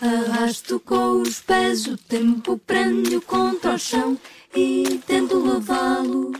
Arrasto com os pés, o tempo prende-o contra o chão e tento levá-lo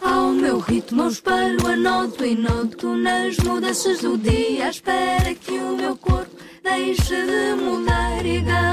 ao meu ritmo. Eu espelho, anoto e noto nas mudanças do dia. Espera que o meu corpo deixe de mudar e mãos.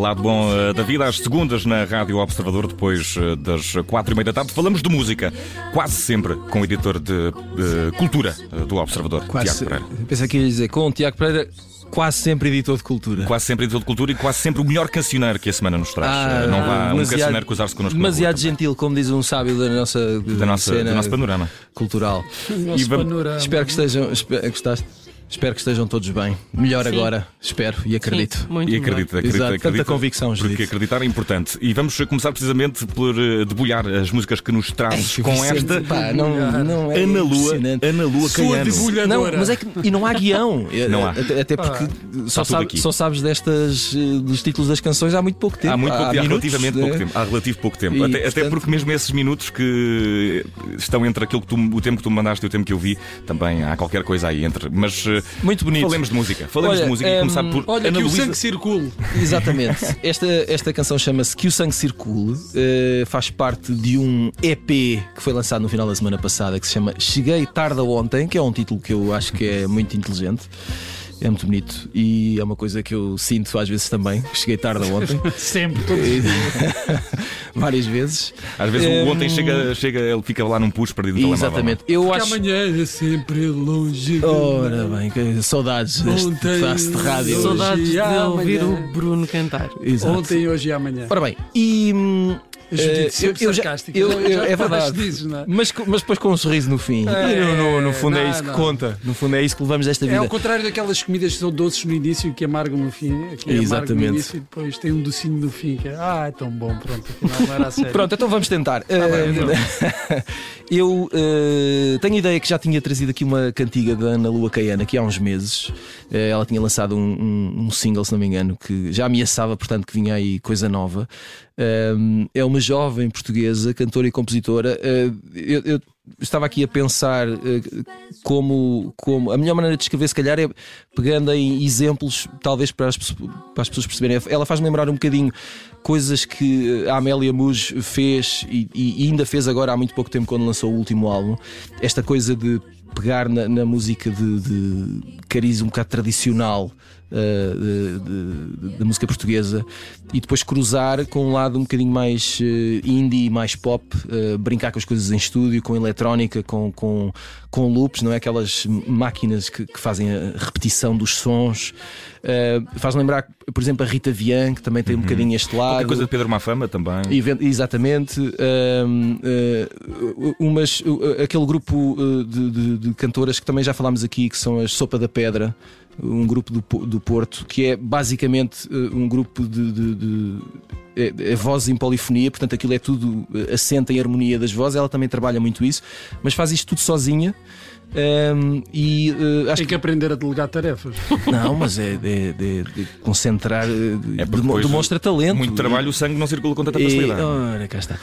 Lado bom eh, da vida, às segundas na Rádio Observador, depois eh, das quatro e meia da tarde. Falamos de música, quase sempre com o editor de eh, cultura do Observador, Quase, Tiago Pereira. pensei que ia dizer, com o Tiago Pereira, quase sempre editor de cultura. Quase sempre editor de cultura e quase sempre o melhor cancioneiro que a semana nos traz. Ah, não vá um demasiado- cancioneiro cruzar-se connosco. Demasiado gentil, como diz um sábio da nossa, da nossa, cena do nosso panorama. cultural. Nosso E panorama. Espero que estejam, espero, gostaste? Espero que estejam todos bem. Melhor Sim. agora, espero e acredito. Sim, muito E melhor. acredita, acredita, Exato, acredita. tanta convicção, Porque Judite. acreditar é importante. E vamos começar precisamente por eh, debulhar as músicas que nos trazes com Vicente, esta pá, não, não é Ana Lua. Ana Lua Sua Caiano. Não, mas é que e não há guião. Não há. Até, até porque só, tudo sabe- só sabes destas eh, dos títulos das canções há muito pouco tempo. Há muito pouco tempo, há minutos, relativamente né? pouco tempo. Há relativo pouco tempo. E, até, até portanto- porque mesmo esses minutos que estão entre aquilo que tu, o tempo que tu me mandaste e o tempo que eu vi, também há qualquer coisa aí entre. Mas eh, Muito bonito. falemos de música. Falemos Olha, de música e ehm, começar por Olha, Ana que o Luísa. sangue circule. Exatamente. Esta, esta canção chama-se Que o Sangue Circule, eh, faz parte de um EP que foi lançado no final da semana passada que se chama Cheguei Tarde Ontem, que é um título que eu acho que é muito inteligente. É muito bonito e é uma coisa que eu sinto às vezes também. Cheguei tarde ontem, Sempre, todos várias vezes. Às vezes o ontem chega, chega, ele fica lá num push perdido no telemóvel. Exatamente. Eu Que acho. amanhã é sempre longe. de Ora bem, que saudades deste Ontem- pedaço de rádio. Hoje Saudades de ouvir amanhã. o Bruno cantar. Exato. Ontem, hoje e amanhã. Ora bem, e. A Judite eh, sempre eu já- eu- eu- é verdade. é? Mas, mas depois com um sorriso no fim. É, E no, no- no fundo é não, isso que não. conta. No fundo é isso que levamos desta É vida. ao contrário daquelas comidas que são doces no início e que amargam no fim. Que é amargo no Exatamente. início e depois tem um docinho no fim que é, ah, é tão bom, pronto, afinal não era a sério. Pronto, então vamos tentar. bem, Eh, eu eh, tenho a ideia que já tinha trazido aqui uma cantiga da Ana Lua Caiana aqui há uns meses. Eh, ela tinha lançado um, um- um single, se não me engano, que já ameaçava, portanto, que vinha aí coisa nova. É uma jovem portuguesa, cantora e compositora. Uh, eu, eu estava aqui a pensar uh, como, como a melhor maneira de escrever, se calhar, é pegando em exemplos, talvez para as, para as pessoas perceberem. Ela faz-me lembrar um bocadinho coisas que a Amélia Muj fez e, e ainda fez agora há muito pouco tempo quando lançou o último álbum. Esta coisa de pegar na, na música de, de cariz um bocado tradicional da música portuguesa e depois cruzar com um lado um bocadinho mais uh, indie, mais pop, uh, brincar com as coisas em estúdio, com eletrónica, com, com, com loops, não é? Aquelas máquinas que, que fazem a repetição dos sons. Uh, faz lembrar, por exemplo, a Rita Vian, que também tem um bocadinho este lado. Qualquer coisa de Pedro Mafama também. Exatamente. Uh, umas, aquele grupo de, de- de cantoras que também já falámos aqui, que são as Sopa da Pedra, um grupo do, do Porto, que é basicamente uh, um grupo de. de- de- é, é voz em polifonia, portanto aquilo é tudo uh, assenta em harmonia das vozes. Ela também trabalha muito isso, mas faz isto tudo sozinha. Hum, e uh, acho Tem que aprender a delegar tarefas. que não, mas é de, de- de concentrar, É demo- demonstra talento. Muito trabalho, o sangue não circula com tanta E, facilidade. ora, cá está.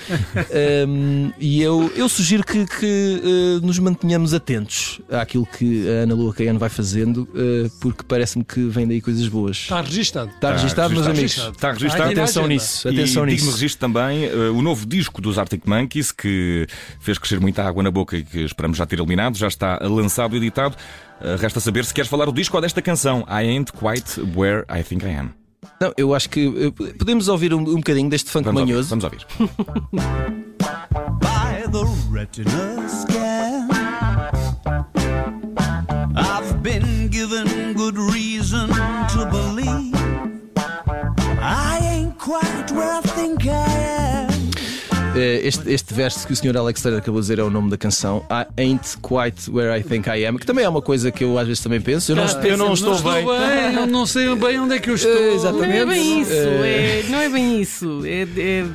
Um, e eu, eu sugiro que, que, uh, nos mantenhamos atentos àquilo que a Ana Lua Caiano vai fazendo, uh, porque parece-me que vem daí coisas boas. Está registado. Está registado, meus amigos. registado. Está registado. Está aqui Atenção nisso. E nisso. registro também eh, o novo disco dos Arctic Monkeys que fez crescer muita água na boca e que esperamos já ter eliminado, já está lançado e editado. Eh, resta saber se queres falar do disco ou desta canção I Ain't Quite Where I Think I Am. Não, eu acho que uh, podemos ouvir um, um bocadinho deste funk Vamos ouvir. manhoso. Vamos ouvir. by the retina scan. Este, este verso que o Sr. Alex Taylor acabou de dizer é o nome da canção I Ain't Quite Where I Think I Am, que também é uma coisa que eu às vezes também penso. Eu não, eu não estou bem. eu não sei bem onde é que eu estou. Eh, exatamente. Não é bem isso, Eh, é, não é bem isso. É, é-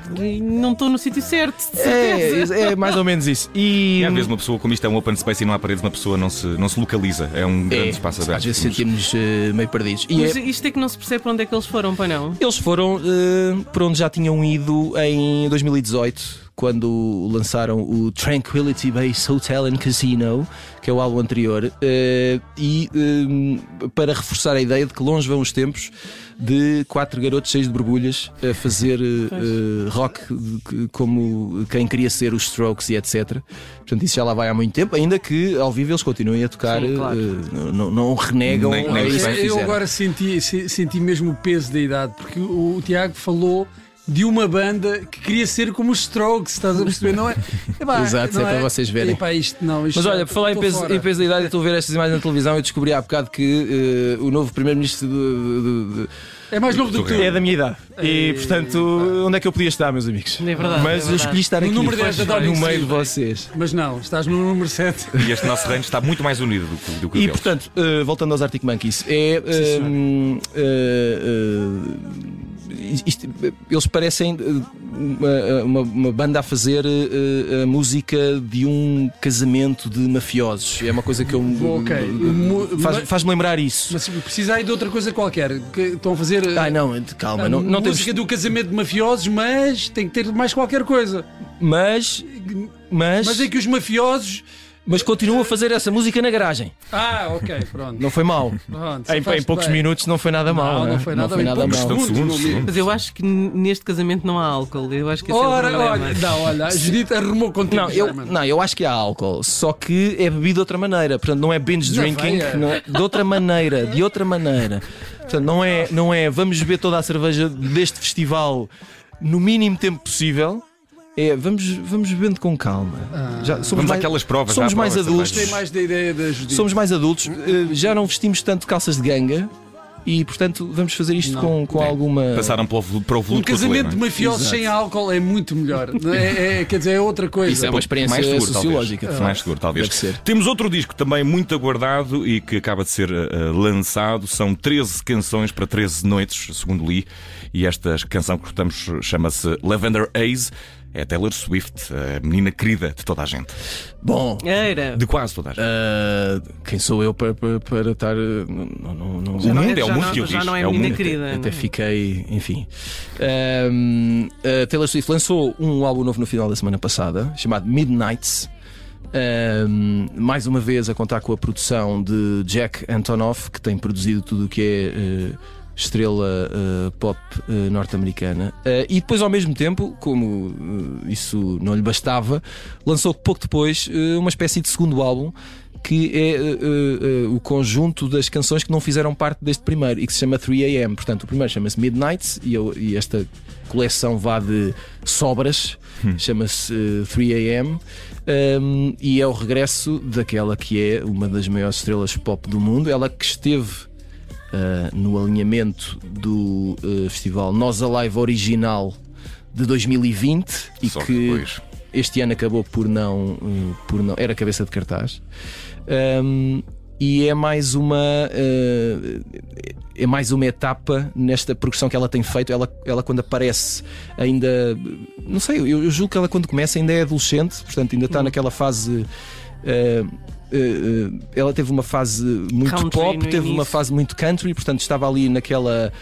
não estou no sítio certo, de certeza. É, é mais ou menos isso. E, E às vezes uma pessoa, como isto é um open space e não há paredes, uma pessoa não se, não se localiza. É um grande é, espaço aberto. às vezes sentimos eh, meio perdidos. E Mas é- isto é que não se percebe para onde é que eles foram, para não? eles foram eh, para onde já tinham ido em 2018, quando lançaram o Tranquility Base Hotel and Casino, que é o álbum anterior, eh, e eh, para reforçar a ideia de que longe vão os tempos de quatro garotos cheios de borbulhas a fazer eh, rock como quem queria ser os Strokes e etc. Portanto, isso já lá vai há muito tempo, ainda que ao vivo eles continuem a tocar, Sim, claro. eh, não, não renegam Nem- nem a isso que Eu fizeram. agora senti, se- senti mesmo o peso da idade, porque o, o Tiago falou de uma banda que queria ser como os Strokes, estás a perceber? Não é? Epá, Exato, não é para vocês verem. Epá, isto, não, isto Mas olha, por falar em peso, fora. em peso da idade, eu estou a ver estas imagens na televisão e descobri há bocado que eh, o novo primeiro-ministro do- do- do- É mais novo do que tu. é da minha idade. E portanto, onde é que eu podia estar, meus amigos? É verdade, Mas é eu verdade. escolhi estar No aqui número 10 da Downing no meio de vocês. Mas não, estás no número 7. E este nosso reino está muito mais unido do que, do que o E deles. portanto, eh, voltando aos Arctic Monkeys, é. eh, isto- eles parecem eh, uma, uma- uma banda a fazer eh, a música de um casamento de mafiosos. É uma coisa que eu. Ok. Mu- Faz- Faz-me lembrar isso. Mas precisa aí de outra coisa qualquer. Que estão a fazer. Ai não, calma, não, não temos. música do casamento de mafiosos, mas tem que ter mais qualquer coisa. Mas. Mas, Mas é que os mafiosos. Mas continuam a fazer essa música na garagem. Ah, ok, pronto. Não foi mal. Pronto, Em, em poucos bem. minutos não foi nada mal. Não, né? não foi nada bem. nada Poucos mal. Segundos, segundos. Mas eu acho que neste casamento não há álcool. Eu acho que esse Ora, é olha, não, olha, a Judite arrumou contigo. Não eu, não, eu acho que há álcool, só que é bebido de outra maneira. Portanto, não é binge Não drinking, é. não é- de outra maneira, de outra maneira. Portanto, não é, não é vamos beber toda a cerveja deste festival no mínimo tempo possível. É vamos, vamos bebendo com calma. Já, somos Vamos mais, àquelas provas. somos mais provas adultos. mais da ideia da Judite. somos mais adultos, eh, já não vestimos tanto calças de ganga e, portanto, vamos fazer isto Não. com, com alguma. Passaram para o, para o Um casamento de cotovelo, mafiosos Exato. sem álcool é muito melhor. É, é- quer dizer, é outra coisa. Isso é uma experiência mais seguro, sociológica. Talvez. Mais seguro, talvez. Deve ser. Temos outro disco também muito aguardado e que acaba de ser eh, lançado. São 13 canções para 13 noites, segundo li. E esta canção que escutamos chama-se Lavender Haze. É Taylor Swift, a menina querida de toda a gente. Bom, Era. De quase toda a gente. ah, quem sou eu para, para, para estar. ah, Não, não, não, O mundo é o mundo que eu já não é É o menina mundo. querida. Até fiquei, enfim. Ahm, a Taylor Swift lançou um álbum novo no final da semana passada, chamado Midnights. Ahm, mais uma vez a contar com a produção de Jack Antonoff, que tem produzido tudo o que é eh, estrela eh, pop eh, norte-americana. Eh, e depois, ao mesmo tempo, como isso não lhe bastava, lançou pouco depois uma espécie de segundo álbum que é o conjunto das canções que não fizeram parte deste primeiro e que se chama 3am. Portanto, o primeiro chama-se Midnight e, eu- e esta coleção vá de sobras, chama-se eh, 3am. Um, e é o regresso daquela que é uma das maiores estrelas pop do mundo, ela que esteve uh, no alinhamento do uh, festival Nós Alive original de 2020 e Só que depois. este ano acabou por não, uh, por não era cabeça de cartaz. Um, e é mais uma uh, é mais uma etapa nesta progressão que ela tem feito. Ela, ela quando aparece ainda não sei, eu, eu julgo que ela quando começa ainda é adolescente, portanto ainda está naquela fase. uh, ela teve uma fase muito Country pop, teve uma início. fase muito country, portanto estava ali naquela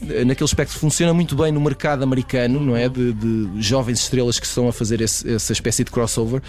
naquele espectro funciona muito bem no mercado americano, não é? De, de jovens estrelas que estão a fazer esse- essa espécie de crossover.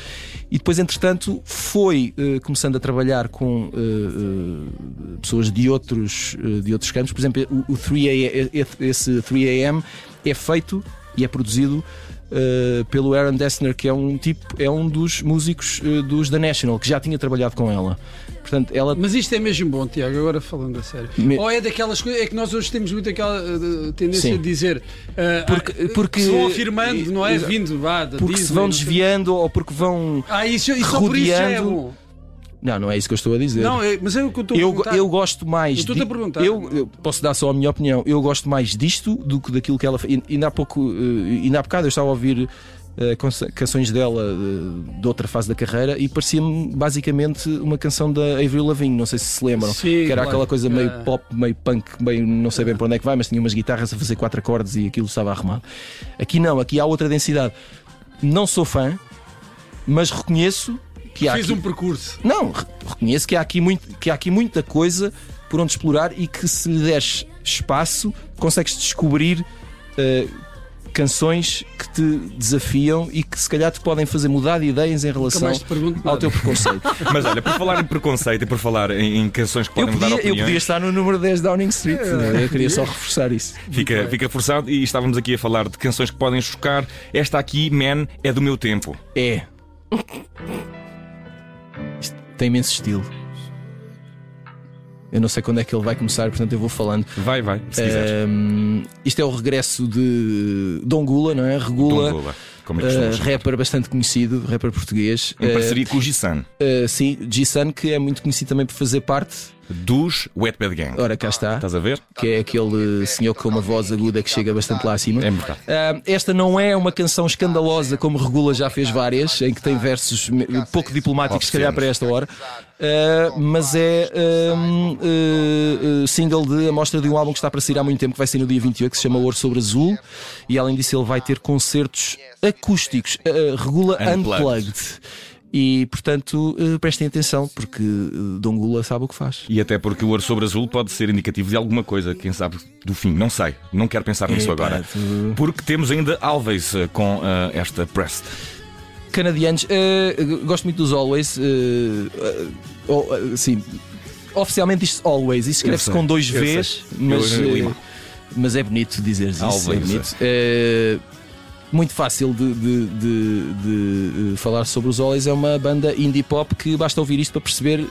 E depois, entretanto, foi eh, começando a trabalhar com eh, eh, pessoas de outros, eh, de outros campos. Por exemplo, o, o 3AM, esse 3AM é feito e é produzido. Eh, pelo Aaron Dessner, que é um tipo, é um dos músicos eh, dos The National, que já tinha trabalhado com ela. Portanto, ela Mas isto é mesmo bom, Tiago, agora falando a sério. Me- Ou é daquelas coisas, é que nós hoje temos muito aquela uh, tendência Sim. de dizer uh, Porque- ah, porque- que se vão afirmando, não é? Vindo, vá, porque se Disney, vão não sei- desviando ou porque vão. Ah, isso, isso só por isso é rodeando. bom. Não, não é isso que eu estou a dizer. Não, é- mas é o que eu estou a eu, perguntar. eu gosto mais. Eu a di- perguntar. Eu, eu posso dar só a minha opinião. Eu gosto mais disto do que daquilo que ela fez. Ainda há pouco, eh, ainda há bocado eu estava a ouvir cança- canções dela eh, de outra fase da carreira e parecia-me basicamente uma canção da Avril Lavigne. Não sei se se lembram. Sim, que era claro. aquela coisa meio Ah. pop, meio punk, meio não sei bem para onde é que vai, mas tinha umas guitarras a fazer quatro acordes e aquilo estava arrumado. Aqui não, aqui há outra densidade. Não sou fã, mas reconheço que há. Fiz aqui- um percurso. não, re- reconheço que há, aqui muito, que há aqui muita coisa por onde explorar e que se lhe deres espaço consegues descobrir eh, canções que te desafiam e que se calhar te podem fazer mudar de ideias em relação te ao teu preconceito. Mas olha, por falar em preconceito e por falar em, em canções que eu, podem mudar podia, eu opiniões, podia estar no número 10 Downing Street. É, eu queria só reforçar isso. fica, fica forçado. E estávamos aqui a falar de canções que podem chocar. Esta aqui, Man, é do meu tempo. É. Tem imenso estilo. Eu não sei quando é que ele vai começar, portanto eu vou falando. Vai, vai, se quiseres. Ahm, isto é o regresso de Dom Gula, não é? Regula, Dom Gula, como é que chamar. rapper bastante conhecido, rapper português. Em Ah, parceria com o Gissan, ah, sim, G-Sun, que é muito conhecido também por fazer parte. Dos Wetbed Gang. Ora, cá está. Estás a ver? Que é aquele senhor com uma voz aguda que chega bastante lá acima. É verdade. Ah, esta não é uma canção escandalosa como Regula já fez várias, em que tem versos pouco diplomáticos, se calhar, para esta hora. Ah, mas é um, uh, uh, single de amostra de um álbum que está para sair há muito tempo, que vai sair no dia 28, que se chama Ouro sobre Azul. E além disso, ele vai ter concertos acústicos, uh, Regula Unplugged. Unplugged. E portanto, uh, prestem atenção, porque uh, Dom Gula sabe o que faz. E até porque o ouro sobre azul pode ser indicativo de alguma coisa, quem sabe do fim. Não sei, não quero pensar nisso Epá, agora. tu- Porque temos ainda Always eh, com eh, esta Pressed. Canadianos, uh, gosto muito dos Always. uh, uh, oh, uh, sim, oficialmente isto Always, isso escreve-se com dois Vs, mas, uh, mas é bonito dizer isso. Always, é bonito. Uh, muito fácil de, de- de- de, uh, falar sobre os Always. É uma banda indie pop que basta ouvir isto para perceber.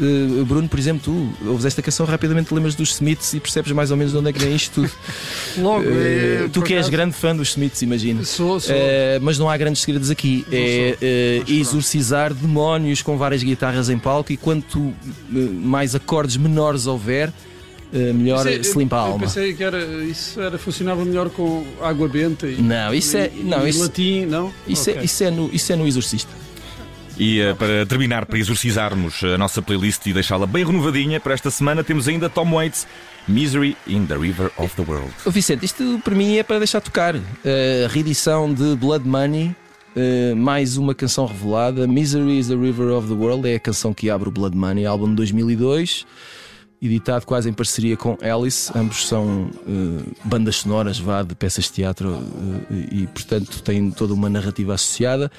Uh, Bruno, por exemplo, tu ouves esta canção rapidamente lembras dos Smiths e percebes mais ou menos de onde é que vem isto tudo. Logo, Uh, tu que és grande fã dos Smiths, imagino. Sou, sou. Eh, mas não há grandes segredos aqui. Não é eh, exorcizar demónios com várias guitarras em palco e quanto eh, mais acordes menores houver, eh, melhor Isso é- se limpa a eu alma. pensei que era, isso era, funcionava melhor com água benta e, Não, isso é- e- não, e isso- latim, não? Isso, Ok. é, isso, é no, isso é no Exorcista. E eh, para terminar, para exorcizarmos a nossa playlist e deixá-la bem renovadinha, para esta semana temos ainda Tom Waits, Misery in the River of the World. Ô, Vicente, isto para mim é para deixar tocar. Eh, A reedição de Blood Money. eh, mais uma canção revelada, Misery is the River of the World, é a canção que abre o Blood Money, álbum de 2002, editado quase em parceria com Alice. Ambos são eh, bandas sonoras, vá, de peças de teatro eh, e, portanto, têm toda uma narrativa associada.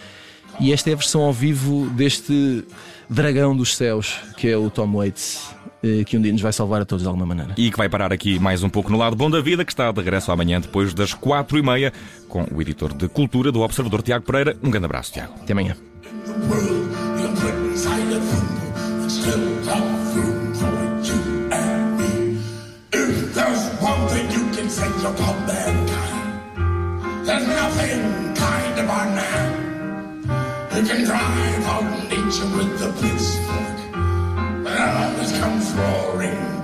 E esta é a versão ao vivo deste dragão dos céus, que é o Tom Waits, eh, que um dia nos vai salvar a todos de alguma maneira. E que vai parar aqui mais um pouco no lado bom da vida, que está de regresso amanhã depois das quatro e meia, com o editor de Cultura do Observador, Tiago Pereira. Um grande abraço, Tiago. Até amanhã. same kind of a man who can drive our nature with the pitchfork, but others come roaring